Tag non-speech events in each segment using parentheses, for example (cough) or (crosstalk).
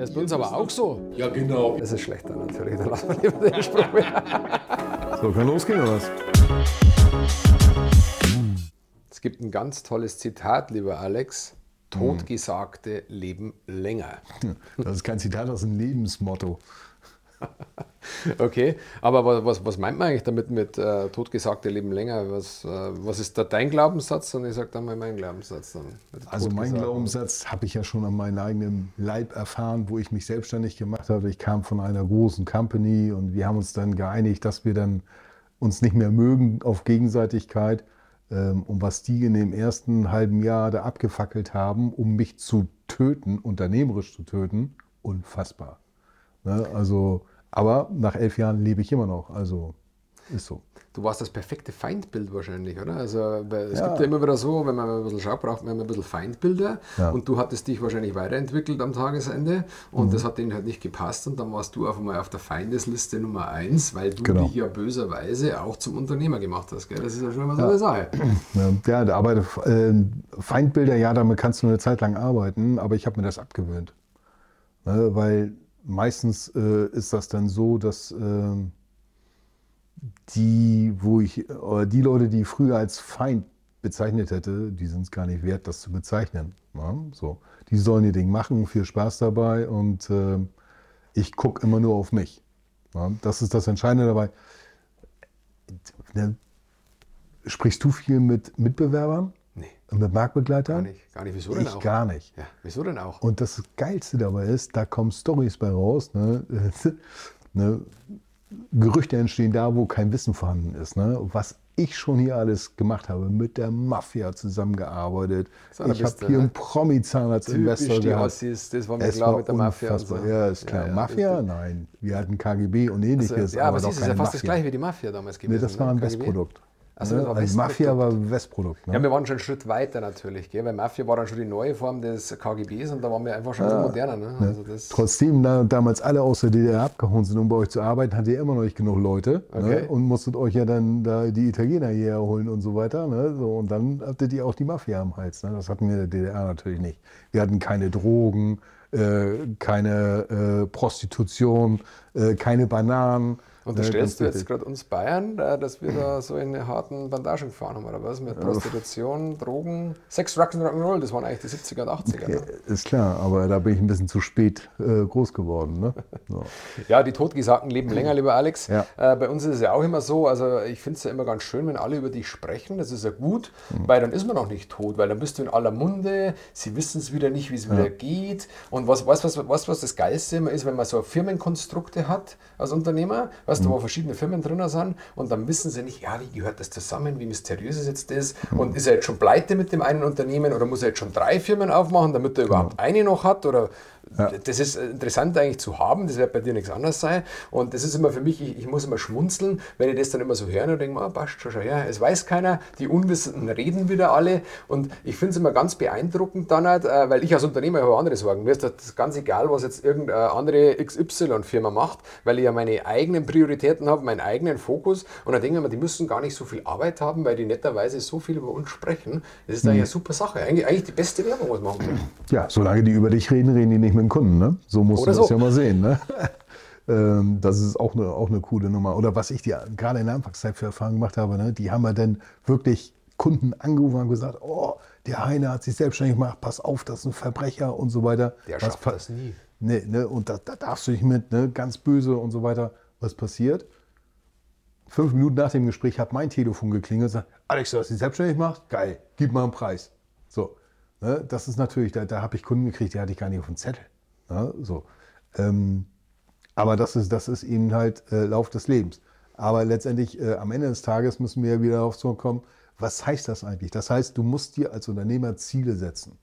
Das ist bei uns aber auch so. Ja, genau. Das ist schlechter natürlich, da lassen wir lieber den Spruch mehr. So, kann losgehen oder was? Es gibt ein ganz tolles Zitat, lieber Alex. Totgesagte leben länger. (laughs) Das ist kein Zitat, das ist ein Lebensmotto. (laughs) Okay, aber wa- was, was meint man eigentlich damit mit äh, totgesagte leben länger? Was, äh, was ist da dein Glaubenssatz? Und ich sage dann mal meinen Glaubenssatz. Dann Also mein. Glaubenssatz habe ich ja schon an meinem eigenen Leib erfahren, wo ich mich selbstständig gemacht habe. Ich kam von einer großen Company und wir haben uns dann geeinigt, dass wir dann uns nicht mehr mögen auf Gegenseitigkeit. Ähm, Und was die in dem ersten halben Jahr da abgefackelt haben, um mich zu töten, unternehmerisch zu töten, unfassbar. Ne? Also, aber nach elf Jahren lebe ich immer noch. Also ist so. Du warst das perfekte Feindbild wahrscheinlich, oder? Also es Ja. gibt ja immer wieder so, wenn man ein bisschen schaut, braucht man immer ein bisschen Feindbilder. Ja. Und du hattest dich wahrscheinlich weiterentwickelt am Tagesende und Mhm. das hat denen halt nicht gepasst und dann warst du auf einmal auf der Feindesliste Nummer eins, weil du Genau. dich ja böserweise auch zum Unternehmer gemacht hast. Gell? Das ist ja schon mal so eine Sache. (clears throat) Ja, ja, aber äh, Feindbilder, ja, damit kannst du eine Zeit lang arbeiten, aber ich habe mir das abgewöhnt. Ne, weil meistens äh, ist das dann so, dass ähm, die, wo ich, oder die Leute, die ich früher als Feind bezeichnet hätte, die sind es gar nicht wert, das zu bezeichnen. Ne? So, die sollen ihr Ding machen, viel Spaß dabei und äh, ich gucke immer nur auf mich. Ne? Das ist das Entscheidende dabei. Ne, Sprichst du viel mit Mitbewerbern? Und mit Marktbegleitern? gar nicht. Gar nicht. Wieso denn Ich auch? gar nicht. Ja, wieso denn auch? Und das Geilste dabei ist, da kommen Stories bei raus. Ne? (laughs) ne? Gerüchte entstehen da, wo kein Wissen vorhanden ist. Ne? Was ich schon hier alles gemacht habe, mit der Mafia zusammengearbeitet. Ich habe hier ne? einen Promi-Zahnarzt-Investor gehabt. Ossis, das war mir Es klar war mit der Mafia. so. Ja, ist klar. Ja, ja, Mafia? richtig. Nein. Wir hatten KGB und ähnliches. Also, ja, aber siehst du, ist ja fast das Mafia. gleiche wie die Mafia damals gewesen. Nee, das war ein ne? KGB. Westprodukt. Also, ne? war also Mafia Westprodukt. war Westprodukt. Ne? Ja, wir waren schon einen Schritt weiter natürlich, gell? weil Mafia war dann schon die neue Form des KGBs und da waren wir einfach schon viel moderner. Ne? Also das, Trotzdem da damals alle aus der DDR abgehauen sind, um bei euch zu arbeiten, hattet ihr immer noch nicht genug Leute. Okay. Ne? Und musstet euch ja dann da die Italiener hierher holen und so weiter. Ne? So, und dann hattet ihr auch die Mafia am Hals. Ne? Das hatten wir in der DDR natürlich nicht. Wir hatten keine Drogen, äh, keine äh, Prostitution, äh, keine Bananen. Unterstellst du jetzt gerade uns Bayern, äh, dass wir da so in harten Bandagen gefahren haben, oder was? Mit Prostitution, Drogen, Sex, Rock'n'Roll, das waren eigentlich die 70er und 80er. Ne? Ist klar, aber da bin ich ein bisschen zu spät äh, groß geworden. Ne? So. Ja, die Totgesagten leben länger, lieber Alex. Ja. Äh, bei uns ist es ja auch immer so, also ich finde es ja immer ganz schön, wenn alle über dich sprechen, das ist ja gut, weil dann ist man noch nicht tot, weil dann bist du in aller Munde, sie wissen es wieder nicht, wie es wieder geht. Und was, was, was, was, was das Geilste immer ist, wenn man so Firmenkonstrukte hat als Unternehmer, weißt du, wo verschiedene Firmen drin sind und dann wissen sie nicht, ja, wie gehört das zusammen, wie mysteriös ist jetzt das und ist er jetzt schon pleite mit dem einen Unternehmen oder muss er jetzt schon drei Firmen aufmachen, damit er überhaupt eine noch hat oder das ist interessant eigentlich zu haben, das wird bei dir nichts anderes sein. Und das ist immer für mich, ich, ich muss immer schmunzeln, wenn ich das dann immer so höre und denke, ah, passt schon, schon her. Es weiß keiner, die Unwissenden reden wieder alle. Und ich finde es immer ganz beeindruckend dann halt, äh, weil ich als Unternehmer habe andere Sorgen. Mir ist das ganz egal, was jetzt irgendeine andere XY-Firma macht, weil ich ja meine eigenen Prioritäten habe, meinen eigenen Fokus. Und dann denke ich mir, die müssen gar nicht so viel Arbeit haben, weil die netterweise so viel über uns sprechen. Das ist eigentlich eine super Sache. Eigentlich, eigentlich die beste Werbung, was man machen kann. Ja, solange die über dich reden, reden die nicht mit dem Kunden. Ne? So musst Oder du das so. ja mal sehen. Ne? (laughs) ähm, das ist auch eine, auch eine coole Nummer. Oder was ich dir gerade in der Anfangszeit für Erfahrungen gemacht habe, ne? die haben ja dann wirklich Kunden angerufen und gesagt, oh, der Heine hat sich selbstständig gemacht, pass auf, das ist ein Verbrecher und so weiter. Der Was schafft das nie. Nee, ne? Und da, da darfst du nicht mit, ne? ganz böse und so weiter. Was passiert? Fünf Minuten nach dem Gespräch hat mein Telefon geklingelt und sagt, Alex, du hast dich selbstständig gemacht? Geil, gib mal einen Preis. So, ne? das ist natürlich, da, da habe ich Kunden gekriegt, die hatte ich gar nicht auf dem Zettel. Ne? So. Ähm, aber das ist, das ist eben halt äh, Lauf des Lebens. Aber letztendlich äh, am Ende des Tages müssen wir ja wieder darauf zurückkommen, was heißt das eigentlich? Das heißt, du musst dir als Unternehmer Ziele setzen.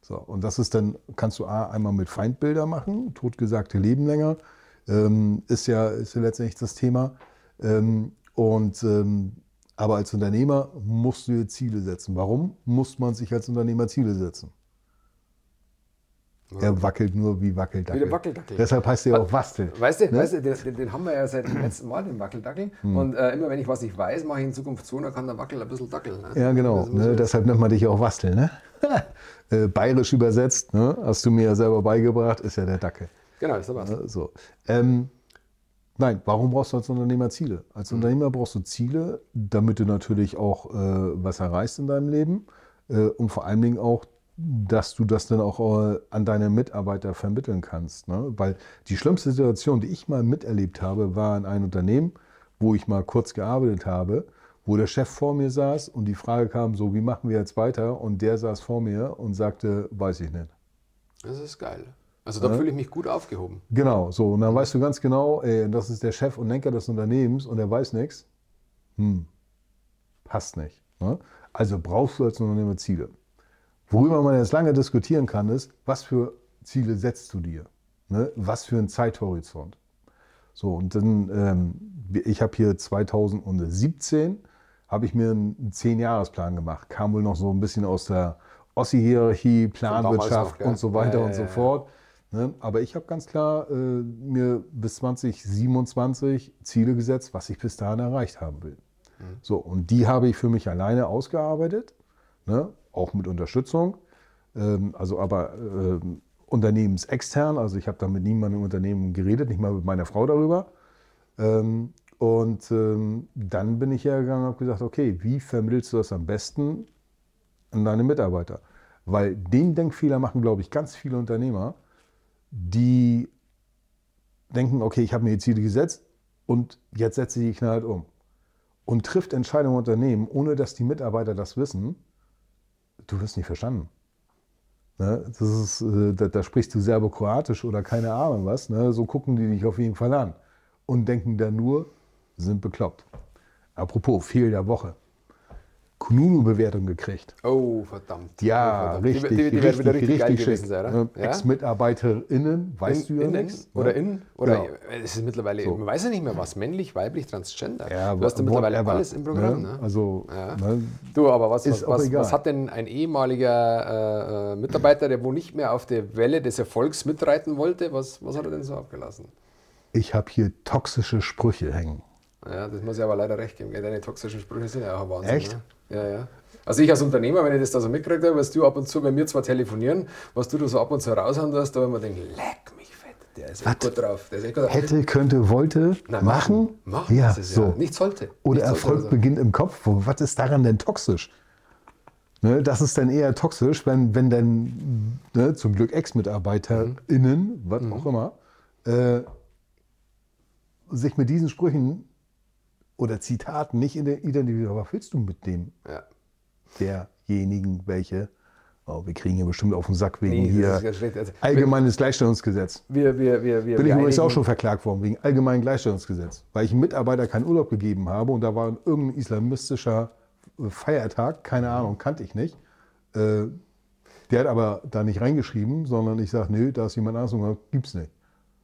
So, und das ist dann, kannst du A, einmal mit Feindbilder machen, totgesagte Leben länger, ähm, ist, ja, ist ja letztendlich das Thema. Ähm, und, ähm, aber als Unternehmer musst du dir Ziele setzen. Warum muss man sich als Unternehmer Ziele setzen? Er wackelt nur wie Wackeldackel. Wie der Wackeldackel. Deshalb heißt er auch Wastel. Weißt du, Ne? weißt du den, den, haben wir ja seit dem letzten Mal, den Wackeldackel. Und äh, immer wenn ich was nicht weiß, mache ich in Zukunft so, dann kann der Wackel ein bisschen dackeln. Ne? Ja, genau. Ne? Deshalb nennt man dich auch Wastel. Ne? (laughs) Äh, bayerisch übersetzt, ne? hast du mir ja selber beigebracht, ist ja der Dackel. Genau, ist aber Ne? So. Ähm, nein, warum brauchst du als Unternehmer Ziele? Als Unternehmer brauchst du Ziele, damit du natürlich auch äh, was erreichst in deinem Leben äh, und vor allen Dingen auch, dass du das dann auch äh, an deine Mitarbeiter vermitteln kannst. Ne? Weil die schlimmste Situation, die ich mal miterlebt habe, war in einem Unternehmen, wo ich mal kurz gearbeitet habe, wo der Chef vor mir saß und die Frage kam, so, wie machen wir jetzt weiter? Und der saß vor mir und sagte, weiß ich nicht. Das ist geil. Also da fühle ich mich gut aufgehoben. Genau, so. Und dann weißt du ganz genau, ey, das ist der Chef und Lenker des Unternehmens und er weiß nichts. Hm, passt nicht. Ne? Also brauchst du als Unternehmer Ziele. Worüber man jetzt lange diskutieren kann, ist, was für Ziele setzt du dir? Ne? Was für ein Zeithorizont? So, und dann, ähm, ich habe hier 2017, habe ich mir einen 10-Jahres-Plan gemacht. Kam wohl noch so ein bisschen aus der Ossi-Hierarchie, Planwirtschaft noch, und so weiter Ja, und ja, so ja. fort. Ne? Aber ich habe ganz klar äh, mir bis 2027 Ziele gesetzt, was ich bis dahin erreicht haben will. So, und die habe ich für mich alleine ausgearbeitet, ne? auch mit Unterstützung. Ähm, also aber ähm, unternehmensextern, also ich habe da mit niemandem im Unternehmen geredet, nicht mal mit meiner Frau darüber. Ähm, und ähm, dann bin ich hergegangen und habe gesagt, okay, wie vermittelst du das am besten an deine Mitarbeiter? Weil den Denkfehler machen, glaube ich, ganz viele Unternehmer, die denken, okay, ich habe mir die Ziele gesetzt und jetzt setze ich die knallhart um. Und trifft Entscheidungen im Unternehmen, ohne dass die Mitarbeiter das wissen, du wirst nicht verstanden. Ne? Das ist, äh, da, da sprichst du Serbo-Kroatisch oder keine Ahnung was. Ne? So gucken die dich auf jeden Fall an und denken dann nur, sind bekloppt. Apropos, Fehl der Woche. Kununu-Bewertung gekriegt. Oh, verdammt. Ja, oh, verdammt. richtig, Die, die, die richtig, werden wieder richtig, richtig geil gewesen sein, oder? Ne? Ex-MitarbeiterInnen, weißt in, du ja innen nichts. oder ne? in oder Genau. es ist mittlerweile man weiß ja nicht mehr was männlich weiblich transgender Ja, du hast ja mittlerweile whatever, alles im Programm ne? Also, Ja. ne? du aber was, Ist was, was, was hat denn ein ehemaliger äh, äh, Mitarbeiter der wo nicht mehr auf der Welle des Erfolgs mitreiten wollte was, was hat er denn so abgelassen ich habe hier toxische Sprüche hängen. ja das muss ich aber leider recht geben deine toxischen Sprüche sind ja auch Wahnsinn Echt? Ne? Ja ja also ich als Unternehmer, wenn ich das da so mitgekriegt habe, was du ab und zu, wenn wir zwar telefonieren, was du da so ab und zu raushauen hast, da wenn man denkt, leck mich fett, der ist echt gut drauf. Der ist echt gut drauf. Hätte, könnte, wollte, Na, machen. Machen, ja, so. ja. Nicht sollte. Oder nicht sollte Erfolg also. beginnt im Kopf. Was ist daran denn toxisch? Ne, das ist dann eher toxisch, wenn, wenn dann ne, zum Glück Ex-MitarbeiterInnen, was Mhm. auch immer, äh, sich mit diesen Sprüchen oder Zitaten nicht ide- identifizieren. Was willst du mit dem, Ja. derjenigen, welche? Oh, wir kriegen hier bestimmt auf den Sack wegen Nee, hier. Also, allgemeines Gleichstellungsgesetz. Wir, wir, wir, wir, Bin ich übrigens auch schon verklagt worden wegen allgemeinen Gleichstellungsgesetz, weil ich einem Mitarbeiter keinen Urlaub gegeben habe und da war irgendein islamistischer Feiertag, keine Ahnung, kannte ich nicht. Äh, der hat aber da nicht reingeschrieben, sondern ich sage, nö, da ist jemand anderes und gibt's nicht.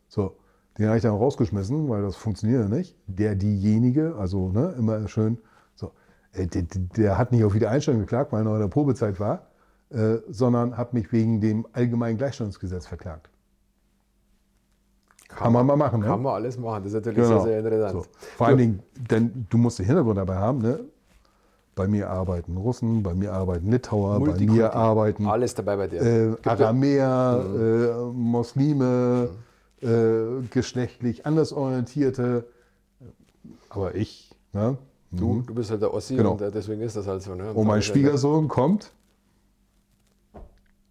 So, den habe ich dann rausgeschmissen, weil das funktioniert nicht. Der, diejenige, also ne, immer schön, so, äh, der, der hat nicht auf Wiedereinstellung geklagt, weil er noch in der Probezeit war, äh, sondern hat mich wegen dem allgemeinen Gleichstellungsgesetz verklagt. Kann man mal machen, ne? Kann man alles machen. Das ist natürlich Genau. sehr, sehr interessant. So. Vor allen Dingen, denn du musst den Hintergrund dabei haben, ne? Bei mir arbeiten Russen, bei mir arbeiten Litauer, bei mir arbeiten Alles dabei bei dir. äh, ja- Aramäer, Mhm. äh, Muslime, äh, geschlechtlich andersorientierte. Aber ich, ne? Du, du bist halt der Ossi Genau. und äh, deswegen ist das halt so. Ne? Und mein Schwiegersohn kommt.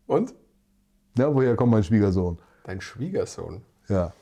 Und? Na, woher kommt mein Schwiegersohn? Dein Schwiegersohn. Ja.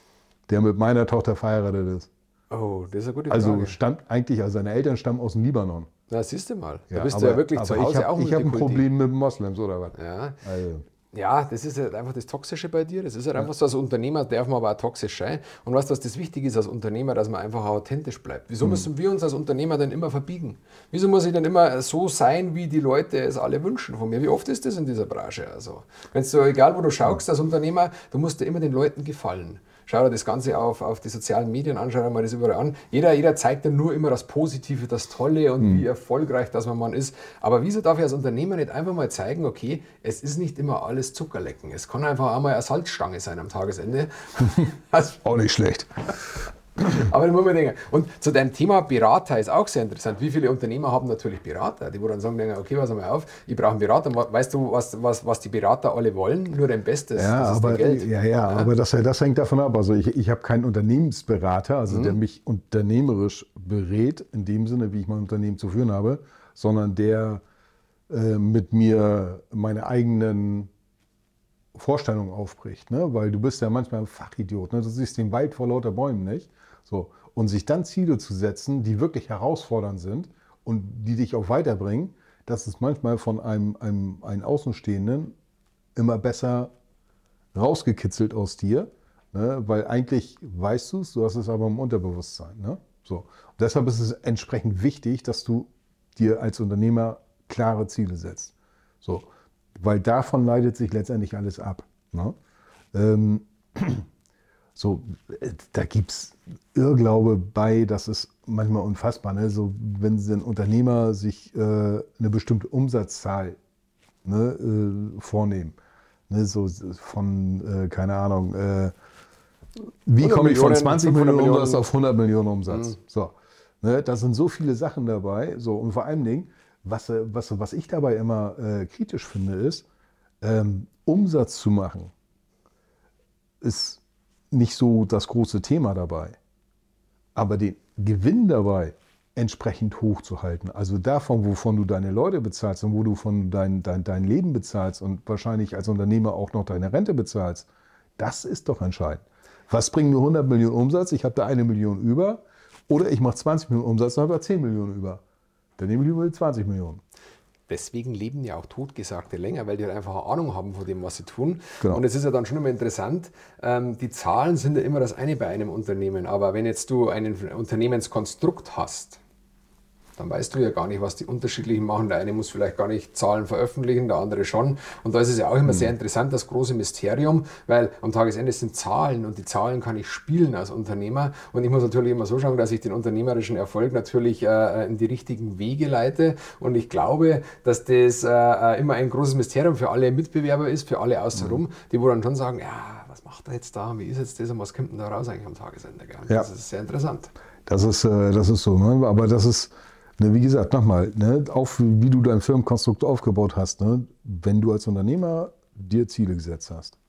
Der mit meiner Tochter verheiratet ist. Oh, das ist eine gute Also Frage. stammt eigentlich, also seine Eltern stammen aus dem Libanon. Na, siehst du mal. Da Ja, bist aber, du ja wirklich zu Hause ich hab, auch Ich habe ein. Problem mit Moslems oder was? Ja. Also, Ja, das ist halt einfach das Toxische bei dir. Das ist halt einfach so, als Unternehmer darf man aber auch toxisch sein. Und weißt du, was das Wichtige ist als Unternehmer, dass man einfach authentisch bleibt. Wieso Hm. müssen wir uns als Unternehmer denn immer verbiegen? Wieso muss ich denn immer so sein, wie die Leute es alle wünschen von mir? Wie oft ist das in dieser Branche? Also, wenn du, egal wo du schaust als Unternehmer, du musst dir immer den Leuten gefallen. Schau dir das Ganze auf, auf die sozialen Medien an, schau dir mal das überall an. Jeder, jeder zeigt dir nur immer das Positive, das Tolle und wie erfolgreich das man ist. Aber wieso darf ich als Unternehmer nicht einfach mal zeigen, okay, es ist nicht immer alles Zuckerlecken. Es kann einfach auch mal eine Salzstange sein am Tagesende. (laughs) auch nicht schlecht. (clears throat) Aber ich muss mir denken, und zu deinem Thema Berater ist auch sehr interessant. Wie viele Unternehmer haben natürlich Berater, die wo dann sagen, okay, pass mal auf, ich brauche einen Berater. Weißt du, was, was, was die Berater alle wollen? Nur dein Bestes. Ja, aber, Geld. Ja, ja, ja, aber das, das hängt davon ab. Also ich, ich habe keinen Unternehmensberater, also mhm. der mich unternehmerisch berät, in dem Sinne, wie ich mein Unternehmen zu führen habe, sondern der äh, mit mir meine eigenen Vorstellungen aufbricht. Ne? Weil du bist ja manchmal ein Fachidiot. Ne? Du siehst den Wald vor lauter Bäumen nicht. So. Und sich dann Ziele zu setzen, die wirklich herausfordernd sind und die dich auch weiterbringen, das ist manchmal von einem, einem, einem Außenstehenden immer besser rausgekitzelt aus dir, ne? weil eigentlich weißt du es, du hast es aber im Unterbewusstsein. Ne? So. Deshalb ist es entsprechend wichtig, dass du dir als Unternehmer klare Ziele setzt. So. Weil davon leitet sich letztendlich alles ab. Ne? Ähm, (clears throat) so, da gibt es Irrglaube bei, das ist manchmal unfassbar. Ne? So, wenn ein Unternehmer sich äh, eine bestimmte Umsatzzahl ne, äh, vornehmen, ne? so von, äh, keine Ahnung, äh, wie komme ich von 20 Millionen, Millionen Umsatz auf 100 Millionen Umsatz? Mhm. So, ne? Da sind so viele Sachen dabei. So, und vor allen Dingen, was, was, was ich dabei immer äh, kritisch finde, ist, ähm, Umsatz zu machen, ist nicht so das große Thema dabei. Aber den Gewinn dabei entsprechend hoch zu halten, also davon, wovon du deine Leute bezahlst und wo du von dein, dein, dein Leben bezahlst und wahrscheinlich als Unternehmer auch noch deine Rente bezahlst, das ist doch entscheidend. Was bringen mir 100 Millionen Umsatz? Ich habe da eine Million über. Oder ich mache 20 Millionen Umsatz und habe da 10 Millionen über. Dann nehme ich die 20 Millionen. Deswegen leben ja auch Totgesagte länger, weil die halt einfach eine Ahnung haben von dem, was sie tun. Genau. Und es ist ja dann schon immer interessant, ähm, die Zahlen sind ja immer das eine bei einem Unternehmen. Aber wenn jetzt du ein Unternehmenskonstrukt hast, dann weißt du ja gar nicht, was die unterschiedlichen machen. Der eine muss vielleicht gar nicht Zahlen veröffentlichen, der andere schon. Und da ist es ja auch immer mhm. sehr interessant, das große Mysterium, weil am Tagesende sind Zahlen und die Zahlen kann ich spielen als Unternehmer. Und ich muss natürlich immer so schauen, dass ich den unternehmerischen Erfolg natürlich äh, in die richtigen Wege leite. Und ich glaube, dass das äh, äh immer ein großes Mysterium für alle Mitbewerber ist, für alle außenrum, mhm. die wo dann schon sagen, ja, was macht er jetzt da, wie ist jetzt das und was kommt denn da raus eigentlich am Tagesende? Ja. Das ist sehr interessant. Das ist, äh, das ist so, ne? aber das ist Ne, wie gesagt, nochmal, ne, auch wie du dein Firmenkonstrukt aufgebaut hast, ne, wenn du als Unternehmer dir Ziele gesetzt hast.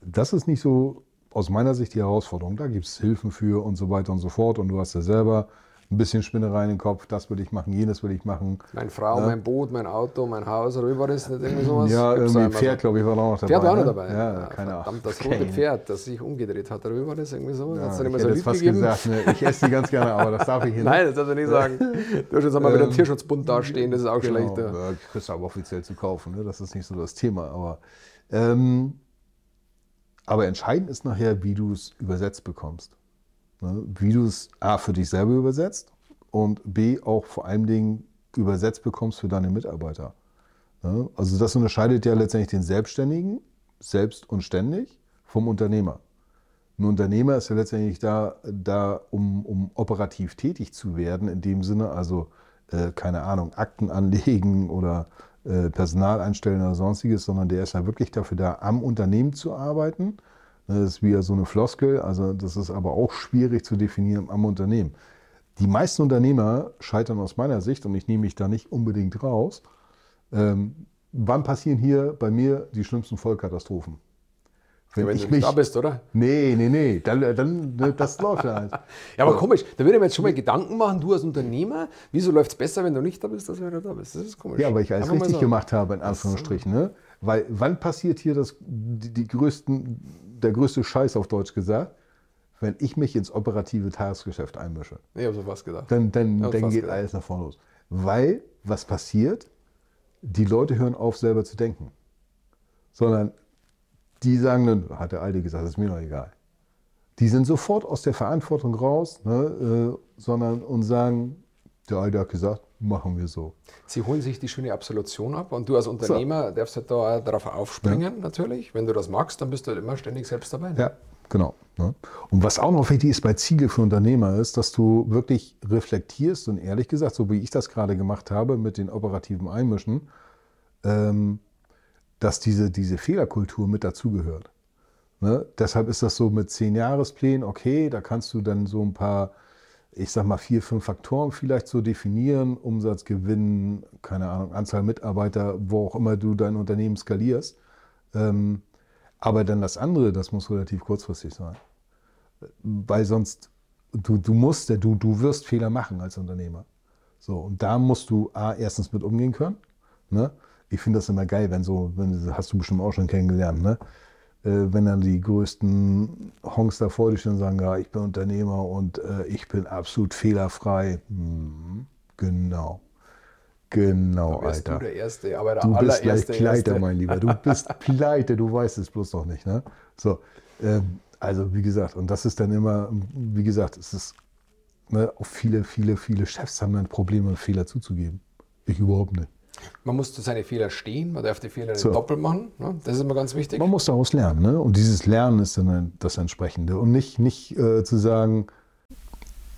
Das ist nicht so aus meiner Sicht die Herausforderung. Da gibt es Hilfen für und so weiter und so fort. Und du hast ja selber ein bisschen Spinnerei in den Kopf, das will ich machen, jenes will ich machen. Meine Frau, ja. mein Boot, mein Auto, mein Haus, oder war das nicht irgendwie sowas? Ja, irgendwie Pferd, glaube ich, war auch noch dabei. Pferd war auch noch ne? dabei. Ja, ja keine Ahnung. Verdammt, das rote Pferd, das sich umgedreht hat, war das irgendwie so? Ja, Hat's dann immer so fast gegeben? gesagt, ne? ich esse die ganz gerne, aber das darf ich hier (laughs) nicht. Nein, das darf ich nicht sagen. Du hast jetzt einmal ähm, mit dem Tierschutzbund dastehen, das ist auch genau, schlecht. Ja, kriegst du aber offiziell zu kaufen, ne? das ist nicht so das Thema. Aber, ähm, aber entscheidend ist nachher, wie du es übersetzt bekommst. Ne? Wie du es A für dich selber übersetzt und B auch vor allen Dingen übersetzt bekommst für deine Mitarbeiter. Also das unterscheidet ja letztendlich den Selbstständigen, selbst und ständig, vom Unternehmer. Ein Unternehmer ist ja letztendlich da, da um, um operativ tätig zu werden, in dem Sinne, also äh, keine Ahnung, Akten anlegen oder äh, Personal einstellen oder sonstiges, sondern der ist ja wirklich dafür da, am Unternehmen zu arbeiten. Das ist wie so eine Floskel, also das ist aber auch schwierig zu definieren am Unternehmen. Die meisten Unternehmer scheitern aus meiner Sicht, und ich nehme mich da nicht unbedingt raus, ähm, wann passieren hier bei mir die schlimmsten Vollkatastrophen? Wenn, wenn ich du mich, da bist, oder? Nee, nee, nee, dann, dann ne, das läuft ja halt. ja, aber komisch, da würde ich mir jetzt schon mal Gedanken machen, du als Unternehmer, wieso läuft es besser, wenn du nicht da bist, als wenn du da bist? Das ist komisch. Ja, weil ich alles richtig gemacht habe, in Anführungsstrichen. Ne? Weil wann passiert hier das, die, die größten, der größte Scheiß auf Deutsch gesagt? wenn ich mich ins operative Tagesgeschäft einmische. Ich habe so was gedacht. Dann, dann, dann geht gedacht. alles nach vorne los. Weil, was passiert? Die Leute hören auf, selber zu denken. Sondern die sagen dann, hat der Alte gesagt, das ist mir doch egal. Die sind sofort aus der Verantwortung raus, ne, äh, sondern und sagen, der Alte hat gesagt, machen wir so. Sie holen sich die schöne Absolution ab und du als Unternehmer so. darfst halt da darauf aufspringen, ja. natürlich. Wenn du das magst, dann bist du halt immer ständig selbst dabei. Ne? Ja, Genau. Ne? Und was auch noch wichtig ist bei Ziele für Unternehmer ist, dass du wirklich reflektierst und ehrlich gesagt, so wie ich das gerade gemacht habe mit den operativen Einmischen, ähm, dass diese, diese Fehlerkultur mit dazugehört. Ne? Deshalb ist das so mit zehn Jahresplänen, okay, da kannst du dann so ein paar, ich sag mal, vier, fünf Faktoren vielleicht so definieren, Umsatz, Gewinn, keine Ahnung, Anzahl Mitarbeiter, wo auch immer du dein Unternehmen skalierst. Ähm, aber dann das andere, das muss relativ kurzfristig sein. Weil sonst, du, du musst, du, du wirst Fehler machen als Unternehmer. So, und da musst du A, erstens mit umgehen können. Ne? Ich finde das immer geil, wenn so, wenn, hast du bestimmt auch schon kennengelernt, ne? Äh, wenn dann die größten Honks da vor dir stehen und sagen, ja, ich bin Unternehmer und äh, ich bin absolut fehlerfrei. Hm, genau. Genau, da Alter. Du der Erste, aber der du bist gleich pleite, Erste. mein Lieber. Du bist (laughs) pleite, du weißt es bloß noch nicht. Ne? So, ähm, also wie gesagt, und das ist dann immer, wie gesagt, es ist, ne, auch viele, viele, viele Chefs haben dann Probleme, Fehler zuzugeben. Ich überhaupt nicht. Man muss zu seine Fehler stehen, man darf die Fehler nicht so. doppelt machen. Ne? Das ist immer ganz wichtig. Man muss daraus lernen. Ne? Und dieses Lernen ist dann das Entsprechende. Und nicht, nicht äh, zu sagen,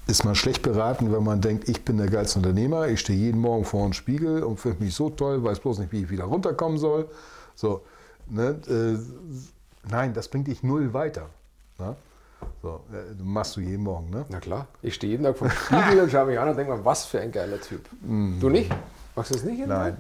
ist man schlecht beraten, wenn man denkt, ich bin der geilste Unternehmer, ich stehe jeden Morgen vor einem Spiegel und finde mich so toll, weiß bloß nicht, wie ich wieder runterkommen soll. So, ne? äh, nein, das bringt dich null weiter. Ne? So, äh, machst du jeden Morgen, ne? Na klar, ich stehe jeden Tag vor dem Spiegel und schaue mich an und denke mir, was für ein geiler Typ. (laughs) Mm. Du nicht? Machst du das nicht? Nein.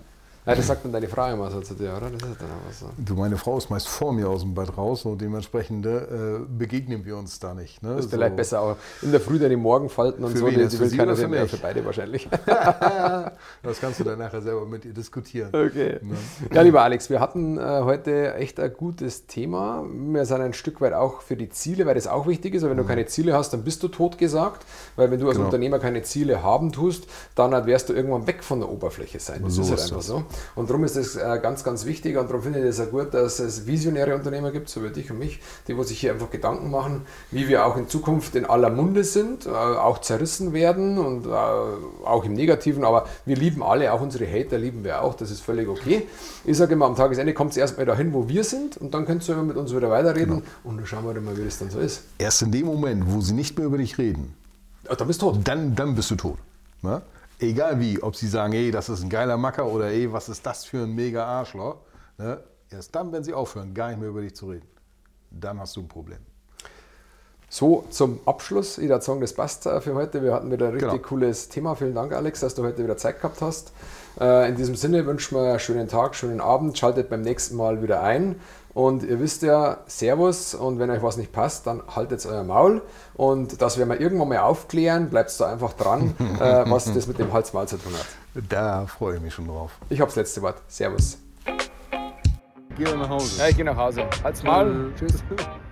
Ja, das sagt dann deine Frau immer so zu dir, oder? Das ist dann auch so. Du, meine Frau ist meist vor mir aus dem Bad raus und dementsprechend äh, begegnen wir uns da nicht. Ne? Das ist so. vielleicht besser auch in der Früh deine Morgenfalten und für so. Wen, die, die will keiner für, für beide wahrscheinlich. (laughs) das kannst du dann nachher selber mit ihr diskutieren. Okay. Ne? Ja, lieber Alex, wir hatten äh, heute echt ein gutes Thema. Wir sind ein Stück weit auch für die Ziele, weil das auch wichtig ist. Aber wenn du mhm. keine Ziele hast, dann bist du tot gesagt. Weil wenn du als genau. Unternehmer keine Ziele haben tust, dann wirst du irgendwann weg von der Oberfläche sein. Das so ist halt einfach so. Und darum ist es äh, ganz, ganz wichtig und darum finde ich es auch gut, dass es visionäre Unternehmer gibt, so wie dich und mich, die wo sich hier einfach Gedanken machen, wie wir auch in Zukunft in aller Munde sind, äh, auch zerrissen werden und äh, auch im Negativen, aber wir lieben alle, auch unsere Hater lieben wir auch, das ist völlig okay. Ich sage immer, am Tagesende kommt es erstmal dahin, wo wir sind und dann könnt ihr mit uns wieder weiterreden genau. und dann schauen wir dann mal, wie das dann so ist. Erst in dem Moment, wo sie nicht mehr über dich reden, Ach, dann bist du tot. Dann, dann bist du tot. Ne? Egal wie, ob sie sagen, ey, das ist ein geiler Macker oder ey, was ist das für ein mega Arschloch. Ne? Erst dann, wenn sie aufhören, gar nicht mehr über dich zu reden, dann hast du ein Problem. So, zum Abschluss, ich würde sagen, das passt für heute. Wir hatten wieder ein richtig genau. cooles Thema. Vielen Dank, Alex, dass du heute wieder Zeit gehabt hast. Äh, in diesem Sinne wünschen wir einen schönen Tag, schönen Abend. Schaltet beim nächsten Mal wieder ein. Und ihr wisst ja, Servus und wenn euch was nicht passt, dann haltet euer Maul. Und das werden wir irgendwann mal aufklären. Bleibt da einfach dran, (laughs) äh, was das mit dem Hals-Maul zu tun hat. Da freue ich mich schon drauf. Ich habe das letzte Wort. Servus. Geh nach Hause. Ja, ich gehe nach Hause. Hals-Maul. Tschüss. (laughs)